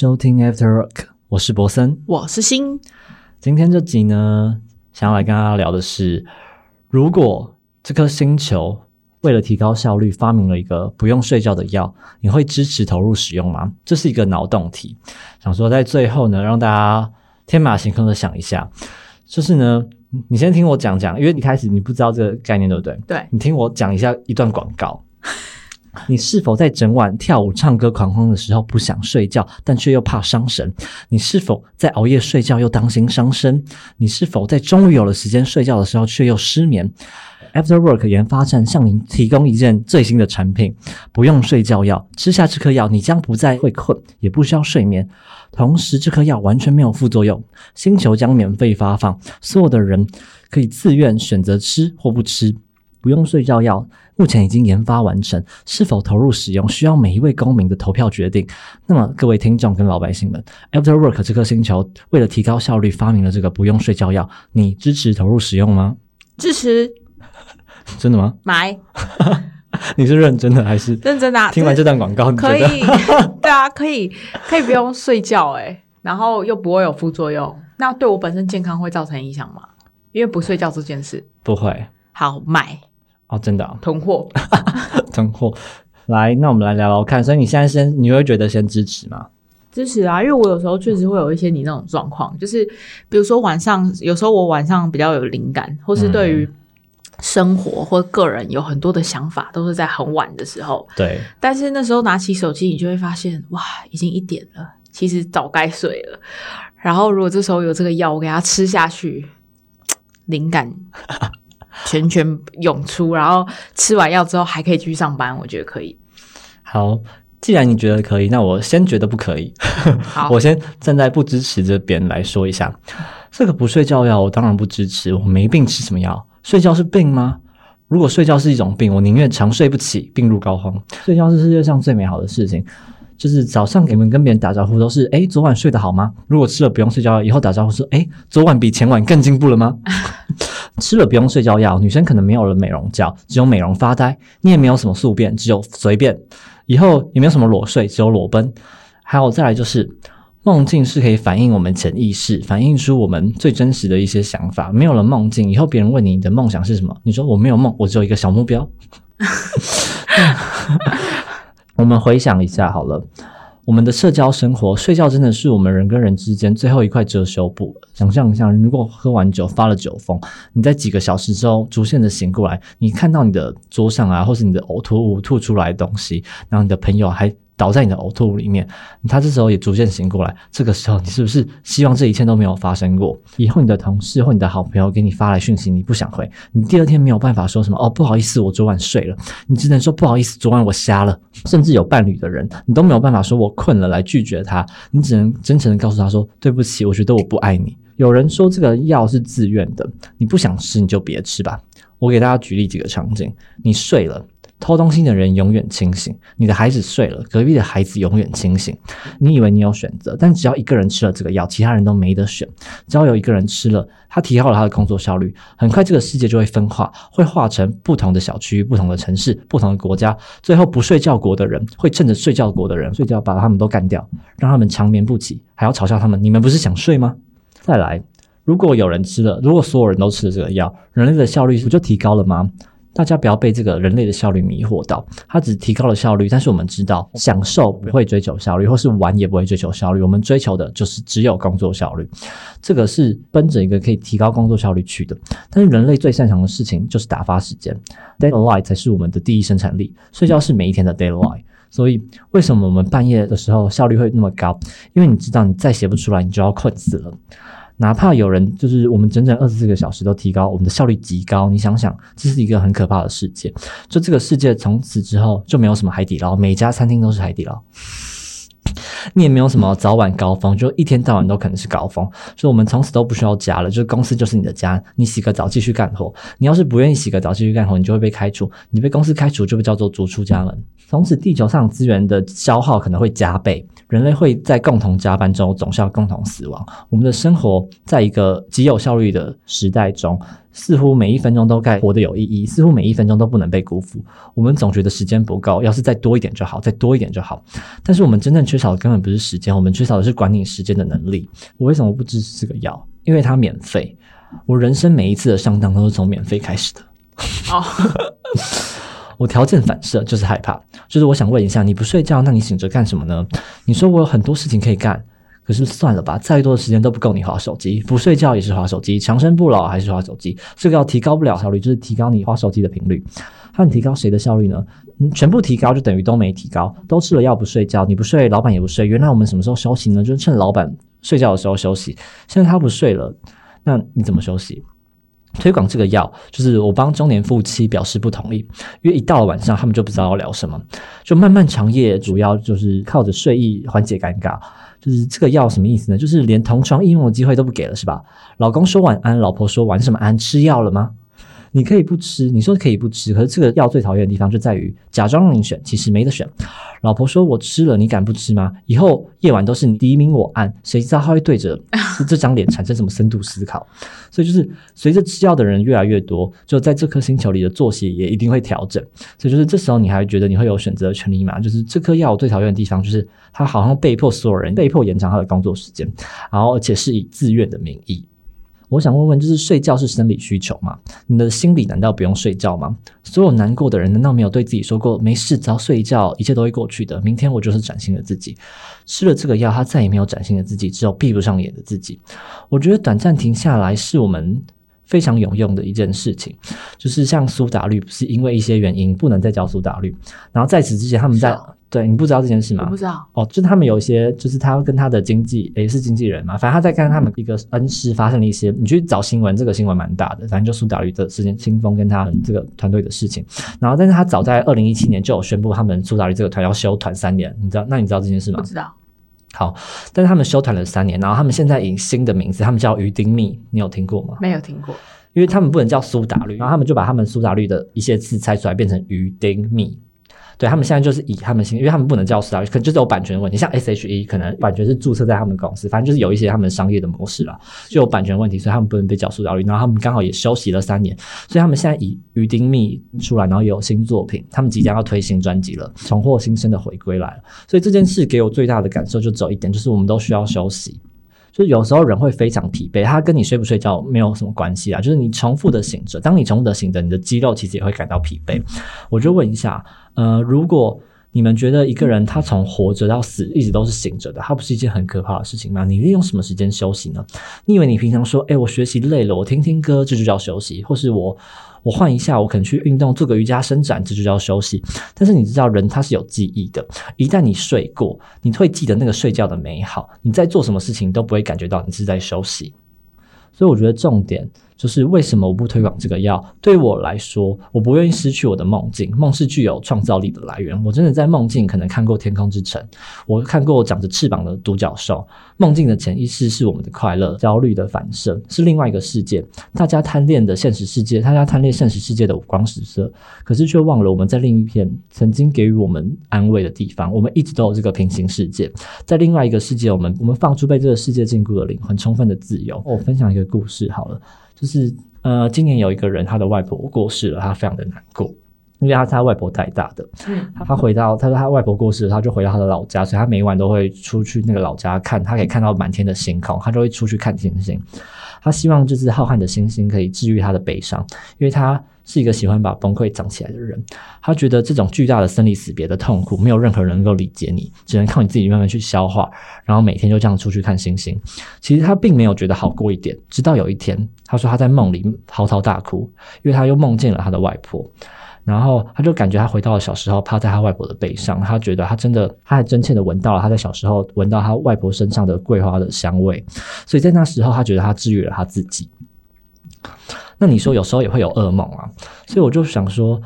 收听 After Work，我是博森，我是新。今天这集呢，想要来跟大家聊的是，如果这颗星球为了提高效率，发明了一个不用睡觉的药，你会支持投入使用吗？这是一个脑洞题，想说在最后呢，让大家天马行空的想一下，就是呢，你先听我讲讲，因为你开始你不知道这个概念，对不对？对你听我讲一下一段广告。你是否在整晚跳舞、唱歌、狂欢的时候不想睡觉，但却又怕伤神？你是否在熬夜睡觉又担心伤身？你是否在终于有了时间睡觉的时候却又失眠？After Work 研发站向您提供一件最新的产品——不用睡觉药。吃下这颗药，你将不再会困，也不需要睡眠。同时，这颗药完全没有副作用。星球将免费发放，所有的人可以自愿选择吃或不吃。不用睡觉药目前已经研发完成，是否投入使用需要每一位公民的投票决定。那么，各位听众跟老百姓们，After Work 这颗星球为了提高效率，发明了这个不用睡觉药，你支持投入使用吗？支持真的吗？买，你是认真的还是？认真的、啊。听完这段广告，你可以，对啊，可以，可以不用睡觉哎、然后又不会有副作用，那对我本身健康会造成影响吗？因为不睡觉这件事，不会好买哦？真的、啊，囤货，囤货。来，那我们来聊聊看。所以你现在先，你会觉得先支持吗？支持啊！因为我有时候确实会有一些你那种状况，就是比如说晚上，有时候我晚上比较有灵感，或是对于生活或个人有很多的想法，都是在很晚的时候。对，但是那时候拿起手机，你就会发现，哇，已经一点了，其实早该睡了。然后如果这时候有这个药，我给它吃下去，灵感全全涌出，然后吃完药之后还可以继续上班，我觉得可以。好。既然你觉得可以，那我先觉得不可以。好，我先站在不支持这边来说一下，这个不睡觉药，我当然不支持。我没病吃什么药？睡觉是病吗？如果睡觉是一种病，我宁愿长睡不起，病入膏肓。睡觉是世界上最美好的事情。就是早上给你们跟别人打招呼都是，诶，昨晚睡得好吗？如果吃了不用睡觉药，以后打招呼说，诶，昨晚比前晚更进步了吗？吃了不用睡觉药，女生可能没有了美容觉，只有美容发呆。你也没有什么宿便，只有随便。以后也没有什么裸睡，只有裸奔。还有再来就是，梦境是可以反映我们潜意识，反映出我们最真实的一些想法。没有了梦境，以后别人问你你的梦想是什么，你说我没有梦，我只有一个小目标。我们回想一下好了。我们的社交生活，睡觉真的是我们人跟人之间最后一块遮羞布。想象一下，如果喝完酒发了酒疯，你在几个小时之后逐渐的醒过来，你看到你的桌上啊，或是你的呕吐物吐出来的东西，然后你的朋友还倒在你的呕吐物里面，他这时候也逐渐醒过来。这个时候，你是不是希望这一切都没有发生过？以后你的同事或你的好朋友给你发来讯息，你不想回，你第二天没有办法说什么哦，不好意思，我昨晚睡了，你只能说不好意思，昨晚我瞎了。甚至有伴侣的人，你都没有办法说我困了来拒绝他，你只能真诚的告诉他说对不起，我觉得我不爱你。有人说这个药是自愿的，你不想吃你就别吃吧。我给大家举例几个场景：你睡了。偷东西的人永远清醒，你的孩子睡了，隔壁的孩子永远清醒。你以为你有选择，但只要一个人吃了这个药，其他人都没得选。只要有一个人吃了，他提高了他的工作效率，很快这个世界就会分化，会化成不同的小区、不同的城市、不同的国家。最后，不睡觉国的人会趁着睡觉国的人睡觉，把他们都干掉，让他们长眠不起，还要嘲笑他们：你们不是想睡吗？再来，如果有人吃了，如果所有人都吃了这个药，人类的效率不就提高了吗？大家不要被这个人类的效率迷惑到，它只提高了效率，但是我们知道，享受不会追求效率，或是玩也不会追求效率，我们追求的就是只有工作效率。这个是奔着一个可以提高工作效率去的。但是人类最擅长的事情就是打发时间，deadline 才是我们的第一生产力，睡觉是每一天的 deadline。所以为什么我们半夜的时候效率会那么高？因为你知道，你再写不出来，你就要困死了。哪怕有人就是我们整整二十四个小时都提高，我们的效率极高。你想想，这是一个很可怕的世界。就这个世界从此之后就没有什么海底捞，每家餐厅都是海底捞。你也没有什么早晚高峰，就一天到晚都可能是高峰。所以我们从此都不需要家了，就是公司就是你的家。你洗个澡继续干活，你要是不愿意洗个澡继续干活，你就会被开除。你被公司开除就被叫做逐出家门。从此地球上资源的消耗可能会加倍，人类会在共同加班中总是要共同死亡。我们的生活在一个极有效率的时代中，似乎每一分钟都该活得有意义，似乎每一分钟都不能被辜负。我们总觉得时间不够，要是再多一点就好，再多一点就好。但是我们真正缺少的根本不是时间，我们缺少的是管理时间的能力。我为什么不支持这个药？因为它免费。我人生每一次的上当都是从免费开始的。哦，我条件反射就是害怕，就是我想问一下，你不睡觉，那你醒着干什么呢？你说我有很多事情可以干，可是算了吧，再多的时间都不够你划手机，不睡觉也是划手机，长生不老还是划手机，这个要提高不了效率，就是提高你划手机的频率。那你提高谁的效率呢？全部提高就等于都没提高，都吃了药不睡觉，你不睡，老板也不睡。原来我们什么时候休息呢？就是趁老板睡觉的时候休息。现在他不睡了，那你怎么休息？推广这个药，就是我帮中年夫妻表示不同意，因为一到了晚上，他们就不知道要聊什么，就漫漫长夜，主要就是靠着睡意缓解尴尬。就是这个药什么意思呢？就是连同床异梦的机会都不给了，是吧？老公说晚安，老婆说晚什么安？吃药了吗？你可以不吃，你说可以不吃，可是这个药最讨厌的地方就在于假装让你选，其实没得选。老婆说我吃了，你敢不吃吗？以后夜晚都是你敌明我暗，谁知道他会对着 这张脸产生什么深度思考？所以就是随着吃药的人越来越多，就在这颗星球里的作息也一定会调整。所以就是这时候你还觉得你会有选择的权利吗？就是这颗药我最讨厌的地方就是它好像被迫所有人被迫延长他的工作时间，然后而且是以自愿的名义。我想问问，就是睡觉是生理需求吗？你的心理难道不用睡觉吗？所有难过的人难道没有对自己说过，没事，只要睡一觉，一切都会过去的？明天我就是崭新的自己。吃了这个药，他再也没有崭新的自己，只有闭不上眼的自己。我觉得短暂停下来是我们非常有用的一件事情。就是像苏打绿，不是因为一些原因不能再叫苏打绿，然后在此之前他们在。对你不知道这件事吗？我不知道。哦，就是他们有一些，就是他跟他的经纪也是经纪人嘛，反正他在跟他们一个恩师发生了一些，你去找新闻，这个新闻蛮大的，反正就苏打绿的事件，清风跟他这个团队的事情。然后，但是他早在二零一七年就有宣布，他们苏打绿这个团要休团三年，你知道？那你知道这件事吗？不知道。好，但是他们休团了三年，然后他们现在以新的名字，他们叫鱼丁蜜，你有听过吗？没有听过，因为他们不能叫苏打绿，然后他们就把他们苏打绿的一些字拆出来，变成鱼丁蜜。对他们现在就是以他们新，因为他们不能叫苏打绿，可能就是有版权问题。像 S H E 可能版权是注册在他们公司，反正就是有一些他们商业的模式了，就有版权问题，所以他们不能被叫苏打绿。然后他们刚好也休息了三年，所以他们现在以鱼丁蜜出来，然后有新作品，他们即将要推新专辑了，重获新生的回归来了。所以这件事给我最大的感受就只有一点，就是我们都需要休息。就是有时候人会非常疲惫，他跟你睡不睡觉没有什么关系啊。就是你重复的醒着，当你重复的醒着，你的肌肉其实也会感到疲惫。我就问一下，呃，如果你们觉得一个人他从活着到死一直都是醒着的，他不是一件很可怕的事情吗？你利用什么时间休息呢？你以为你平常说，哎，我学习累了，我听听歌，这就叫休息，或是我。我换一下，我可能去运动，做个瑜伽伸展，这就叫休息。但是你知道，人他是有记忆的，一旦你睡过，你会记得那个睡觉的美好。你在做什么事情都不会感觉到你是在休息。所以我觉得重点。就是为什么我不推广这个药？对我来说，我不愿意失去我的梦境。梦是具有创造力的来源。我真的在梦境可能看过《天空之城》，我看过长着翅膀的独角兽。梦境的潜意识是我们的快乐，焦虑的反射是另外一个世界。大家贪恋的现实世界，大家贪恋现实世界的五光十色，可是却忘了我们在另一片曾经给予我们安慰的地方。我们一直都有这个平行世界，在另外一个世界，我们我们放出被这个世界禁锢的灵魂，充分的自由。我分享一个故事好了。就是呃，今年有一个人，他的外婆过世了，他非常的难过，因为他是他外婆带大的。嗯，他回到他说他外婆过世了，他就回到他的老家，所以他每晚都会出去那个老家看，他可以看到满天的星空，他就会出去看星星。他希望就是浩瀚的星星可以治愈他的悲伤，因为他是一个喜欢把崩溃藏起来的人。他觉得这种巨大的生离死别的痛苦，没有任何人能够理解你，只能靠你自己慢慢去消化。然后每天就这样出去看星星。其实他并没有觉得好过一点，直到有一天，他说他在梦里嚎啕大哭，因为他又梦见了他的外婆。然后他就感觉他回到了小时候，趴在他外婆的背上。他觉得他真的，他还真切的闻到了他在小时候闻到他外婆身上的桂花的香味。所以在那时候，他觉得他治愈了他自己。那你说有时候也会有噩梦啊？所以我就想说，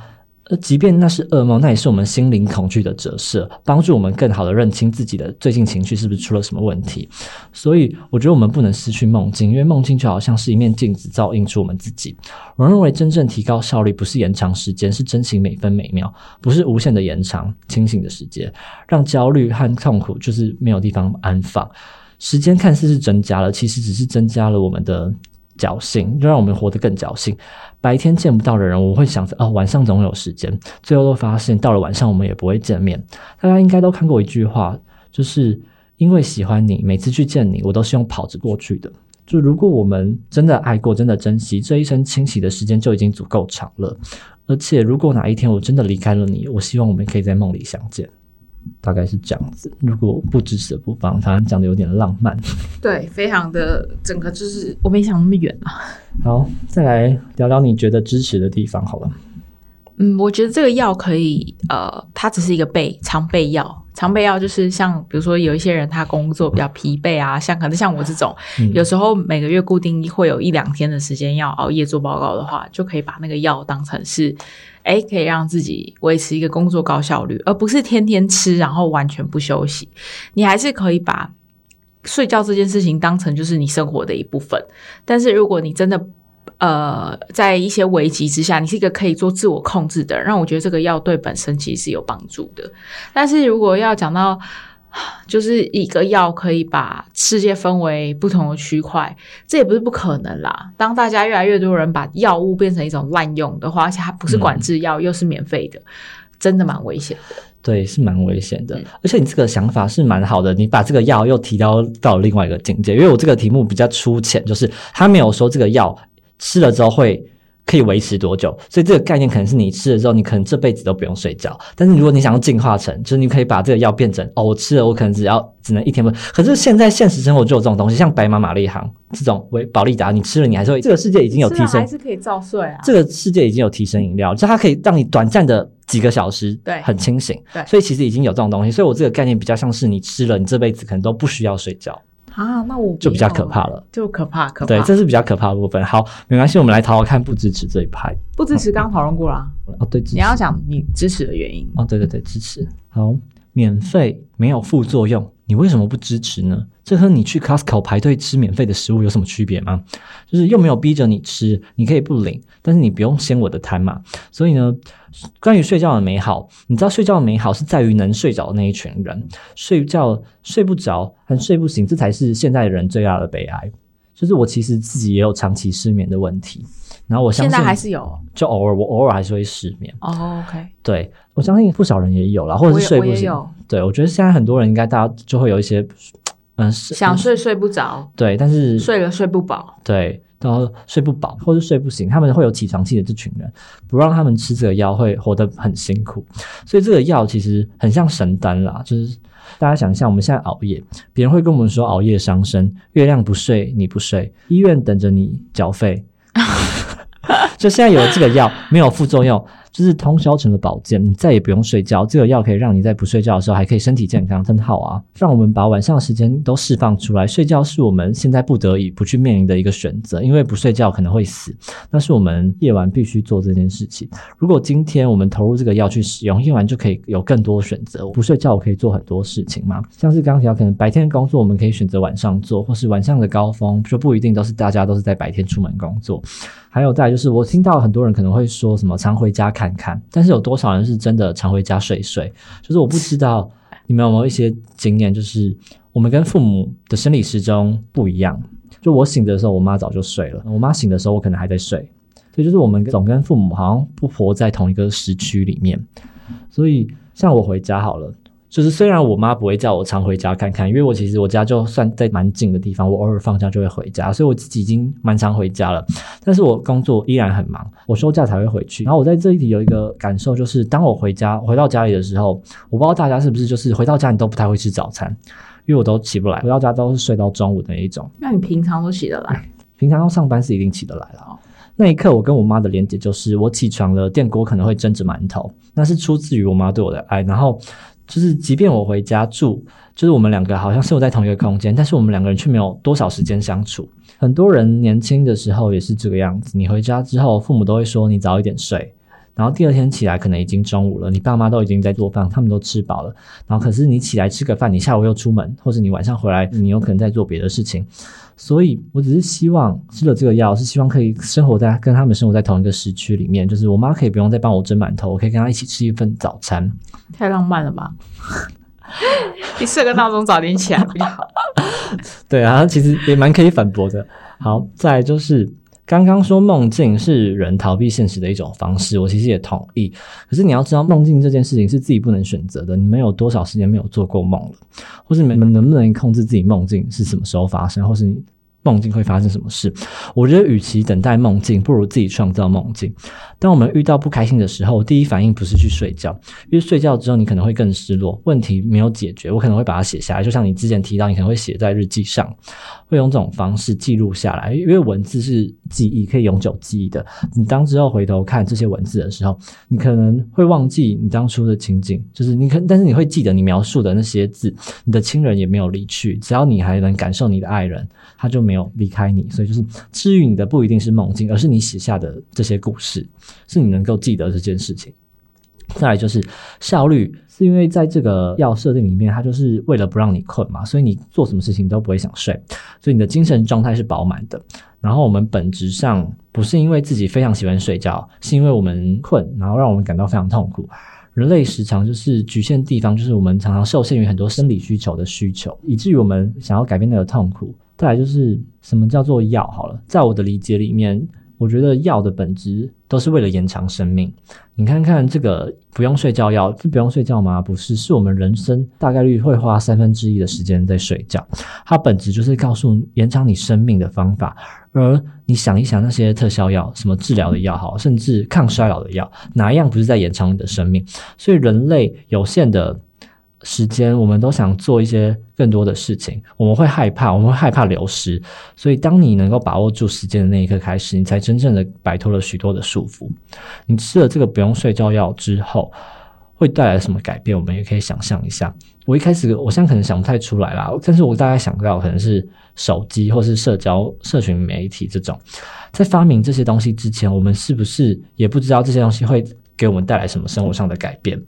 呃，即便那是噩梦，那也是我们心灵恐惧的折射，帮助我们更好的认清自己的最近情绪是不是出了什么问题。所以，我觉得我们不能失去梦境，因为梦境就好像是一面镜子，照映出我们自己。我认为，真正提高效率不是延长时间，是珍惜每分每秒，不是无限的延长清醒的时间，让焦虑和痛苦就是没有地方安放。时间看似是增加了，其实只是增加了我们的。侥幸，就让我们活得更侥幸。白天见不到的人，我会想着哦，晚上总有时间。最后都发现，到了晚上我们也不会见面。大家应该都看过一句话，就是因为喜欢你，每次去见你，我都是用跑着过去的。就如果我们真的爱过，真的珍惜这一生，清洗的时间就已经足够长了。而且，如果哪一天我真的离开了你，我希望我们可以在梦里相见。大概是这样子，如果不支持的不帮，他讲的有点浪漫。对，非常的整个就是我没想那么远啊。好，再来聊聊你觉得支持的地方好了。嗯，我觉得这个药可以，呃，它只是一个备常备药。常备药就是像，比如说有一些人他工作比较疲惫啊，像可能像我这种，有时候每个月固定会有一两天的时间要熬夜做报告的话，就可以把那个药当成是。哎，可以让自己维持一个工作高效率，而不是天天吃，然后完全不休息。你还是可以把睡觉这件事情当成就是你生活的一部分。但是如果你真的呃在一些危机之下，你是一个可以做自我控制的人，让我觉得这个药对本身其实是有帮助的。但是如果要讲到，就是一个药可以把世界分为不同的区块，这也不是不可能啦。当大家越来越多人把药物变成一种滥用的话，而且它不是管制药，又是免费的，真的蛮危险的。对，是蛮危险的。而且你这个想法是蛮好的，你把这个药又提到到另外一个境界。因为我这个题目比较粗浅，就是他没有说这个药吃了之后会。可以维持多久？所以这个概念可能是你吃了之后，你可能这辈子都不用睡觉。但是如果你想要进化成，就是你可以把这个药变成哦，我吃了，我可能只要只能一天不。可是现在现实生活就有这种东西，像白马玛丽行这种维保利达，你吃了你还是会。这个世界已经有提升，还是可以照睡啊。这个世界已经有提升饮料，就它可以让你短暂的几个小时对很清醒。对，所以其实已经有这种东西。所以我这个概念比较像是你吃了，你这辈子可能都不需要睡觉。啊，那我就比较可怕了，就可怕，可怕。对，这是比较可怕的部分。好，没关系，我们来讨讨看不支持这一派。不支持刚讨论过了。哦，对，你要讲你支持的原因。哦，对对对，支持。好，免费没有副作用，你为什么不支持呢？这和你去 Costco 排队吃免费的食物有什么区别吗？就是又没有逼着你吃，你可以不领，但是你不用掀我的摊嘛。所以呢，关于睡觉的美好，你知道睡觉的美好是在于能睡着的那一群人，睡觉睡不着和睡不醒，这才是现在人最大的悲哀。就是我其实自己也有长期失眠的问题，然后我相信现在还是有，就偶尔我偶尔还是会失眠。哦，OK，对我相信不少人也有啦，或者是睡不醒。对我觉得现在很多人应该大家就会有一些。嗯，想睡睡不着，对，但是睡了睡不饱，对，然后睡不饱或是睡不醒，他们会有起床气的这群人，不让他们吃这个药会活得很辛苦，所以这个药其实很像神丹啦，就是大家想象我们现在熬夜，别人会跟我们说熬夜伤身，月亮不睡你不睡，医院等着你缴费，就现在有了这个药，没有副作用。就是通宵成了保健，你再也不用睡觉。这个药可以让你在不睡觉的时候还可以身体健康，真好啊！让我们把晚上的时间都释放出来。睡觉是我们现在不得已不去面临的一个选择，因为不睡觉可能会死。那是我们夜晚必须做这件事情。如果今天我们投入这个药去使用，夜晚就可以有更多选择。不睡觉我可以做很多事情嘛，像是刚提到，可能白天工作我们可以选择晚上做，或是晚上的高峰就不一定都是大家都是在白天出门工作。还有再就是，我听到很多人可能会说什么常回家看看，但是有多少人是真的常回家睡一睡？就是我不知道你们有没有一些经验，就是我们跟父母的生理时钟不一样。就我醒的时候，我妈早就睡了；我妈醒的时候，我可能还在睡。所以就是我们总跟父母好像不活在同一个时区里面。所以像我回家好了。就是虽然我妈不会叫我常回家看看，因为我其实我家就算在蛮近的地方，我偶尔放假就会回家，所以我自己已经蛮常回家了。但是我工作依然很忙，我休假才会回去。然后我在这一题有一个感受，就是当我回家回到家里的时候，我不知道大家是不是就是回到家你都不太会吃早餐，因为我都起不来，回到家都是睡到中午的那一种。那你平常都起得来？平常要上班是一定起得来了。那一刻我跟我妈的连接就是我起床了，电锅可能会蒸着馒头，那是出自于我妈对我的爱。然后。就是，即便我回家住，就是我们两个好像生活在同一个空间，但是我们两个人却没有多少时间相处。很多人年轻的时候也是这个样子，你回家之后，父母都会说你早一点睡，然后第二天起来可能已经中午了，你爸妈都已经在做饭，他们都吃饱了，然后可是你起来吃个饭，你下午又出门，或者你晚上回来，你有可能在做别的事情。所以我只是希望吃了这个药，是希望可以生活在跟他们生活在同一个时区里面，就是我妈可以不用再帮我蒸馒头，我可以跟她一起吃一份早餐。太浪漫了吧！你设个闹钟早点起来比较好。对啊，其实也蛮可以反驳的。好，再来就是刚刚说梦境是人逃避现实的一种方式，我其实也同意。可是你要知道，梦境这件事情是自己不能选择的。你们有多少时间没有做过梦了，或是你们能不能控制自己梦境是什么时候发生，或是你。梦境会发生什么事？我觉得，与其等待梦境，不如自己创造梦境。当我们遇到不开心的时候，第一反应不是去睡觉，因为睡觉之后你可能会更失落，问题没有解决。我可能会把它写下来，就像你之前提到，你可能会写在日记上，会用这种方式记录下来，因为文字是记忆，可以永久记忆的。你当之后回头看这些文字的时候，你可能会忘记你当初的情景，就是你可，但是你会记得你描述的那些字。你的亲人也没有离去，只要你还能感受你的爱人，他就没有离开你。所以，就是治愈你的不一定是梦境，而是你写下的这些故事。是你能够记得这件事情。再来就是效率，是因为在这个药设定里面，它就是为了不让你困嘛，所以你做什么事情都不会想睡，所以你的精神状态是饱满的。然后我们本质上不是因为自己非常喜欢睡觉，是因为我们困，然后让我们感到非常痛苦。人类时常就是局限地方，就是我们常常受限于很多生理需求的需求，以至于我们想要改变那个痛苦。再来就是什么叫做药？好了，在我的理解里面。我觉得药的本质都是为了延长生命。你看看这个不用睡觉药，是不用睡觉吗？不是，是我们人生大概率会花三分之一的时间在睡觉。它本质就是告诉延长你生命的方法。而你想一想，那些特效药、什么治疗的药好，甚至抗衰老的药，哪一样不是在延长你的生命？所以人类有限的。时间，我们都想做一些更多的事情，我们会害怕，我们会害怕流失。所以，当你能够把握住时间的那一刻开始，你才真正的摆脱了许多的束缚。你吃了这个不用睡觉药之后，会带来什么改变？我们也可以想象一下。我一开始，我现在可能想不太出来啦，但是我大概想到可能是手机或是社交社群媒体这种。在发明这些东西之前，我们是不是也不知道这些东西会给我们带来什么生活上的改变？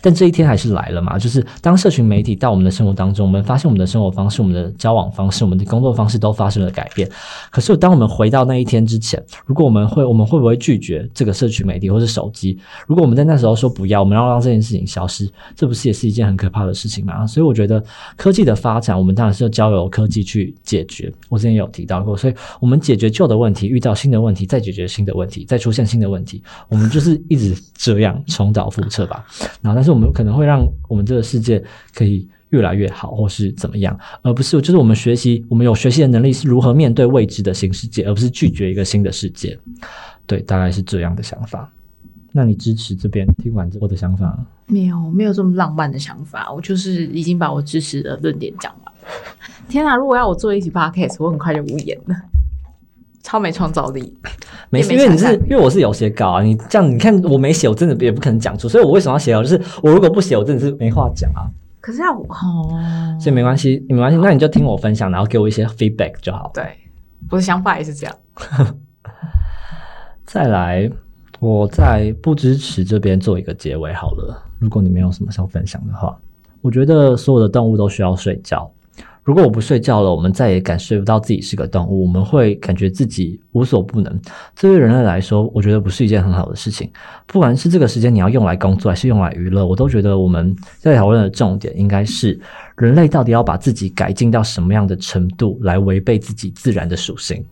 但这一天还是来了嘛？就是当社群媒体到我们的生活当中，我们发现我们的生活方式、我们的交往方式、我们的工作方式都发生了改变。可是，当我们回到那一天之前，如果我们会，我们会不会拒绝这个社群媒体或是手机？如果我们在那时候说不要，我们要让这件事情消失，这不是也是一件很可怕的事情吗？所以，我觉得科技的发展，我们当然是要交由科技去解决。我之前有提到过，所以我们解决旧的问题，遇到新的问题，再解决新的问题，再出现新的问题，我们就是一直这样重蹈覆辙吧。然后，但是。我们可能会让我们这个世界可以越来越好，或是怎么样，而不是就是我们学习，我们有学习的能力是如何面对未知的新世界，而不是拒绝一个新的世界。对，大概是这样的想法。那你支持这边听完我的想法？没有，没有这么浪漫的想法。我就是已经把我支持的论点讲完。天哪！如果要我做一集 podcast，我很快就无言了。超没创造力，没事，因为你是因为我是有写稿啊，你这样你看我没写，我真的也不可能讲出，所以我为什么要写稿？就是我如果不写，我真的是没话讲啊。可是要哦，所以没关系，没关系，那你就听我分享，然后给我一些 feedback 就好。对，我的想法也是这样。再来，我在不支持这边做一个结尾好了。如果你没有什么想分享的话，我觉得所有的动物都需要睡觉。如果我不睡觉了，我们再也感受不到自己是个动物，我们会感觉自己无所不能。这对人类来说，我觉得不是一件很好的事情。不管是这个时间你要用来工作，还是用来娱乐，我都觉得我们在讨论的重点应该是人类到底要把自己改进到什么样的程度，来违背自己自然的属性。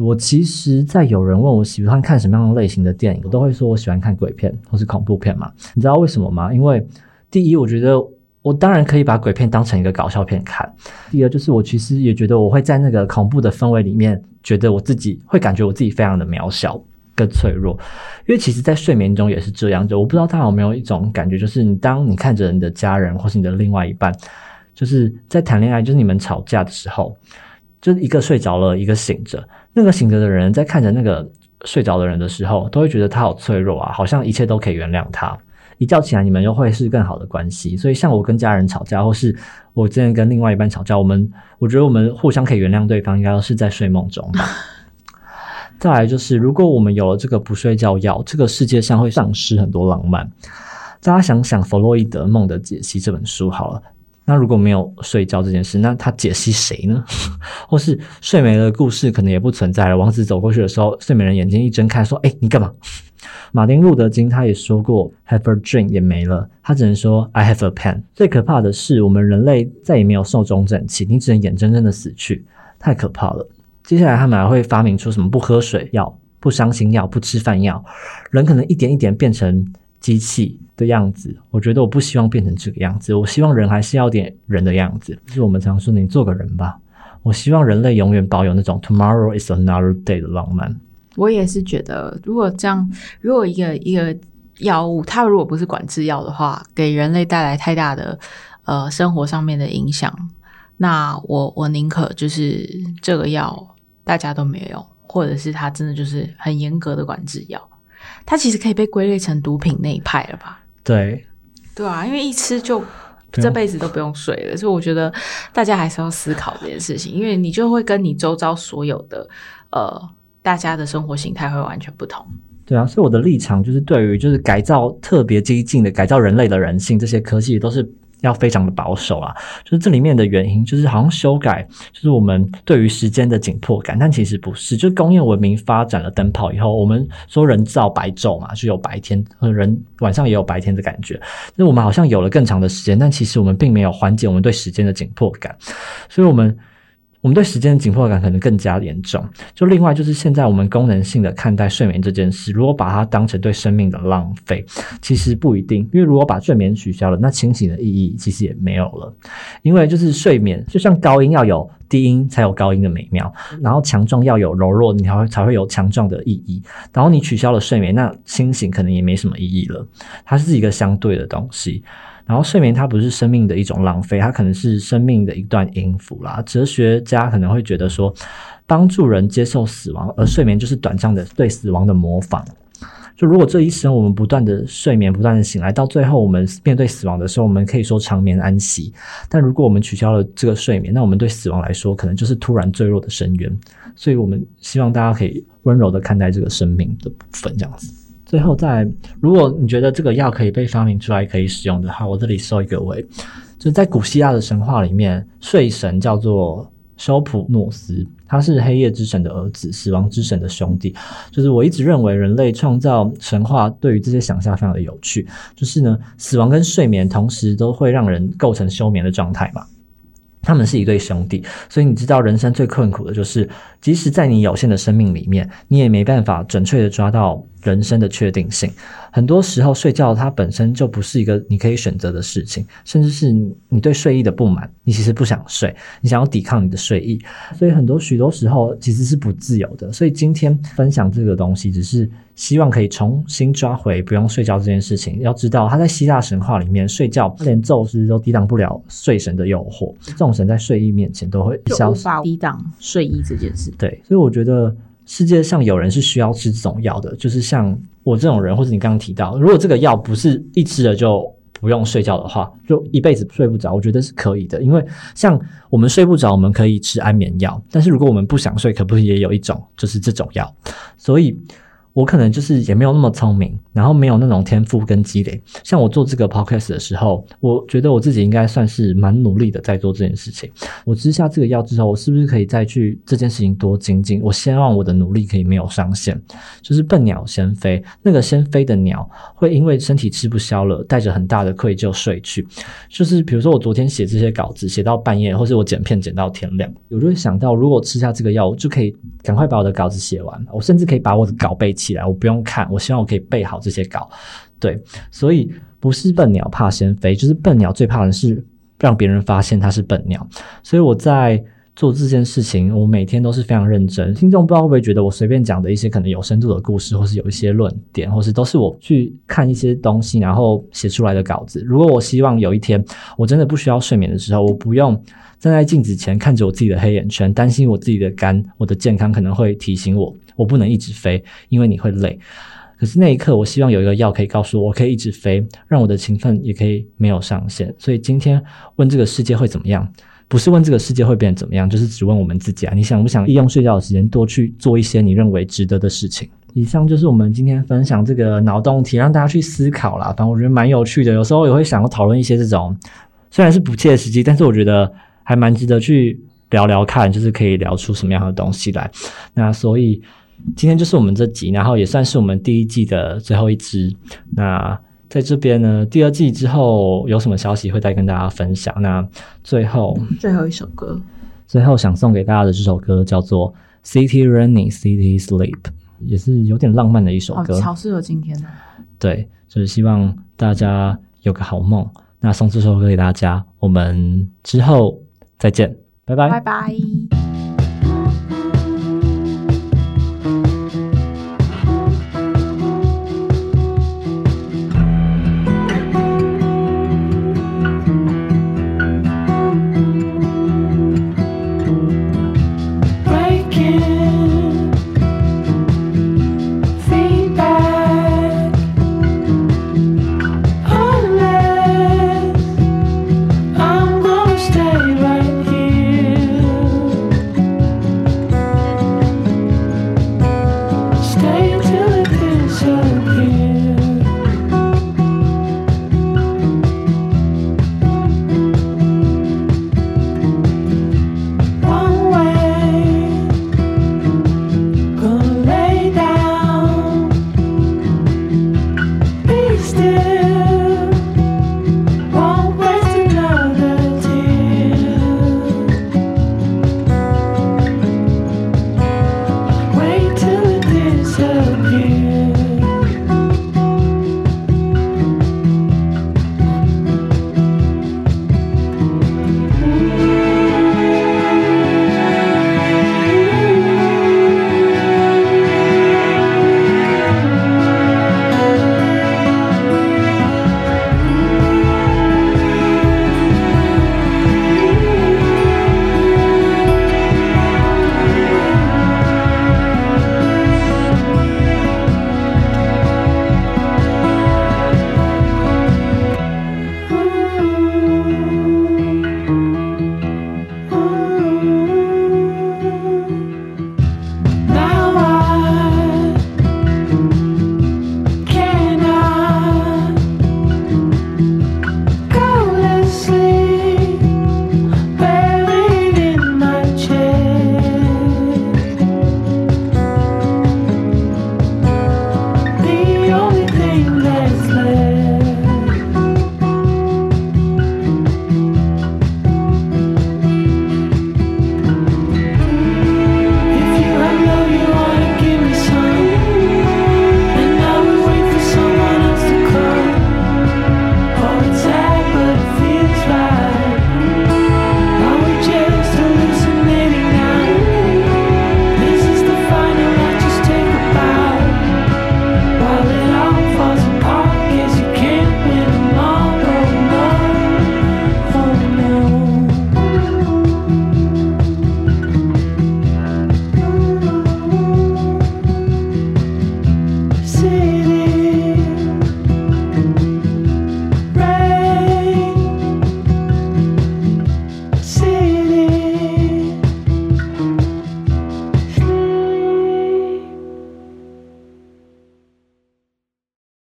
我其实，在有人问我喜欢看什么样类型的电影，我都会说我喜欢看鬼片或是恐怖片嘛。你知道为什么吗？因为第一，我觉得。我当然可以把鬼片当成一个搞笑片看。第二，就是我其实也觉得我会在那个恐怖的氛围里面，觉得我自己会感觉我自己非常的渺小跟脆弱。因为其实，在睡眠中也是这样。就我不知道大家有没有一种感觉，就是你当你看着你的家人或是你的另外一半，就是在谈恋爱，就是你们吵架的时候，就是一个睡着了，一个醒着。那个醒着的人在看着那个睡着的人的时候，都会觉得他好脆弱啊，好像一切都可以原谅他。一觉起来，你们又会是更好的关系。所以，像我跟家人吵架，或是我之前跟另外一半吵架，我们我觉得我们互相可以原谅对方，应该都是在睡梦中吧。再来就是，如果我们有了这个不睡觉药，这个世界上会丧失很多浪漫。大家想想弗洛伊德《梦的解析》这本书好了，那如果没有睡觉这件事，那他解析谁呢？或是睡美人的故事可能也不存在了。王子走过去的时候，睡美人眼睛一睁开，说：“哎，你干嘛？”马丁路德金他也说过，“Have a dream” 也没了，他只能说 “I have a pen”。最可怕的是，我们人类再也没有寿终正寝，你只能眼睁睁的死去，太可怕了。接下来他们还会发明出什么不喝水药、不伤心药、不吃饭药，人可能一点一点变成机器的样子。我觉得我不希望变成这个样子，我希望人还是要点人的样子。就是我们常说，你做个人吧。我希望人类永远保有那种 “tomorrow is another day” 的浪漫。我也是觉得，如果这样，如果一个一个药物，它如果不是管制药的话，给人类带来太大的呃生活上面的影响，那我我宁可就是这个药大家都没有，或者是它真的就是很严格的管制药，它其实可以被归类成毒品那一派了吧？对，对啊，因为一吃就这辈子都不用睡了，所以我觉得大家还是要思考这件事情，因为你就会跟你周遭所有的呃大家的生活形态会完全不同。对啊，所以我的立场就是，对于就是改造特别激进的改造人类的人性这些科技，都是要非常的保守啊。就是这里面的原因，就是好像修改，就是我们对于时间的紧迫感，但其实不是。就是工业文明发展了灯泡以后，我们说人造白昼嘛，就有白天，和人晚上也有白天的感觉。那我们好像有了更长的时间，但其实我们并没有缓解我们对时间的紧迫感，所以我们。我们对时间的紧迫感可能更加严重。就另外就是现在我们功能性的看待睡眠这件事，如果把它当成对生命的浪费，其实不一定。因为如果把睡眠取消了，那清醒的意义其实也没有了。因为就是睡眠，就像高音要有低音才有高音的美妙，然后强壮要有柔弱，你才会才会有强壮的意义。然后你取消了睡眠，那清醒可能也没什么意义了。它是一个相对的东西。然后睡眠它不是生命的一种浪费，它可能是生命的一段音符啦。哲学家可能会觉得说，帮助人接受死亡，而睡眠就是短暂的对死亡的模仿。就如果这一生我们不断的睡眠，不断的醒来，到最后我们面对死亡的时候，我们可以说长眠安息。但如果我们取消了这个睡眠，那我们对死亡来说，可能就是突然坠落的深渊。所以我们希望大家可以温柔的看待这个生命的部分，这样子。最后再，如果你觉得这个药可以被发明出来可以使用的话，我这里收一个尾，就是在古希腊的神话里面，睡神叫做修普诺斯，他是黑夜之神的儿子，死亡之神的兄弟。就是我一直认为人类创造神话对于这些想象非常的有趣，就是呢，死亡跟睡眠同时都会让人构成休眠的状态嘛。他们是一对兄弟，所以你知道人生最困苦的就是，即使在你有限的生命里面，你也没办法准确的抓到人生的确定性。很多时候，睡觉它本身就不是一个你可以选择的事情，甚至是你对睡意的不满，你其实不想睡，你想要抵抗你的睡意，所以很多许多时候其实是不自由的。所以今天分享这个东西，只是希望可以重新抓回不用睡觉这件事情。要知道，他在希腊神话里面睡觉，连宙斯都抵挡不了睡神的诱惑，众神在睡意面前都会就消失。无法抵挡睡意这件事。对，所以我觉得世界上有人是需要吃这种药的，就是像我这种人，或者你刚刚提到，如果这个药不是一吃了就不用睡觉的话，就一辈子睡不着，我觉得是可以的。因为像我们睡不着，我们可以吃安眠药，但是如果我们不想睡，可不可以也有一种就是这种药？所以。我可能就是也没有那么聪明，然后没有那种天赋跟积累。像我做这个 podcast 的时候，我觉得我自己应该算是蛮努力的在做这件事情。我吃下这个药之后，我是不是可以再去这件事情多精进？我希望我的努力可以没有上限，就是笨鸟先飞。那个先飞的鸟会因为身体吃不消了，带着很大的愧疚睡去。就是比如说我昨天写这些稿子，写到半夜，或是我剪片剪到天亮，我就会想到，如果吃下这个药，我就可以赶快把我的稿子写完。我甚至可以把我的稿背起来，我不用看。我希望我可以背好这些稿。对，所以不是笨鸟怕先飞，就是笨鸟最怕的是让别人发现它是笨鸟。所以我在做这件事情，我每天都是非常认真。听众不知道会不会觉得我随便讲的一些可能有深度的故事，或是有一些论点，或是都是我去看一些东西，然后写出来的稿子。如果我希望有一天我真的不需要睡眠的时候，我不用站在镜子前看着我自己的黑眼圈，担心我自己的肝、我的健康可能会提醒我，我不能一直飞，因为你会累。可是那一刻，我希望有一个药可以告诉我，我可以一直飞，让我的勤奋也可以没有上限。所以今天问这个世界会怎么样？不是问这个世界会变怎么样，就是只问我们自己啊，你想不想利用睡觉的时间多去做一些你认为值得的事情？以上就是我们今天分享这个脑洞题，让大家去思考啦。反正我觉得蛮有趣的，有时候也会想要讨论一些这种虽然是不切实际，但是我觉得还蛮值得去聊聊看，就是可以聊出什么样的东西来。那所以今天就是我们这集，然后也算是我们第一季的最后一支。那在这边呢，第二季之后有什么消息会再跟大家分享。那最后最后一首歌，最后想送给大家的这首歌叫做《City Running City Sleep》。也是有点浪漫的一首歌，超适合今天的。对，就是希望大家有个好梦。那送这首歌给大家，我们之后再见，拜拜，拜拜。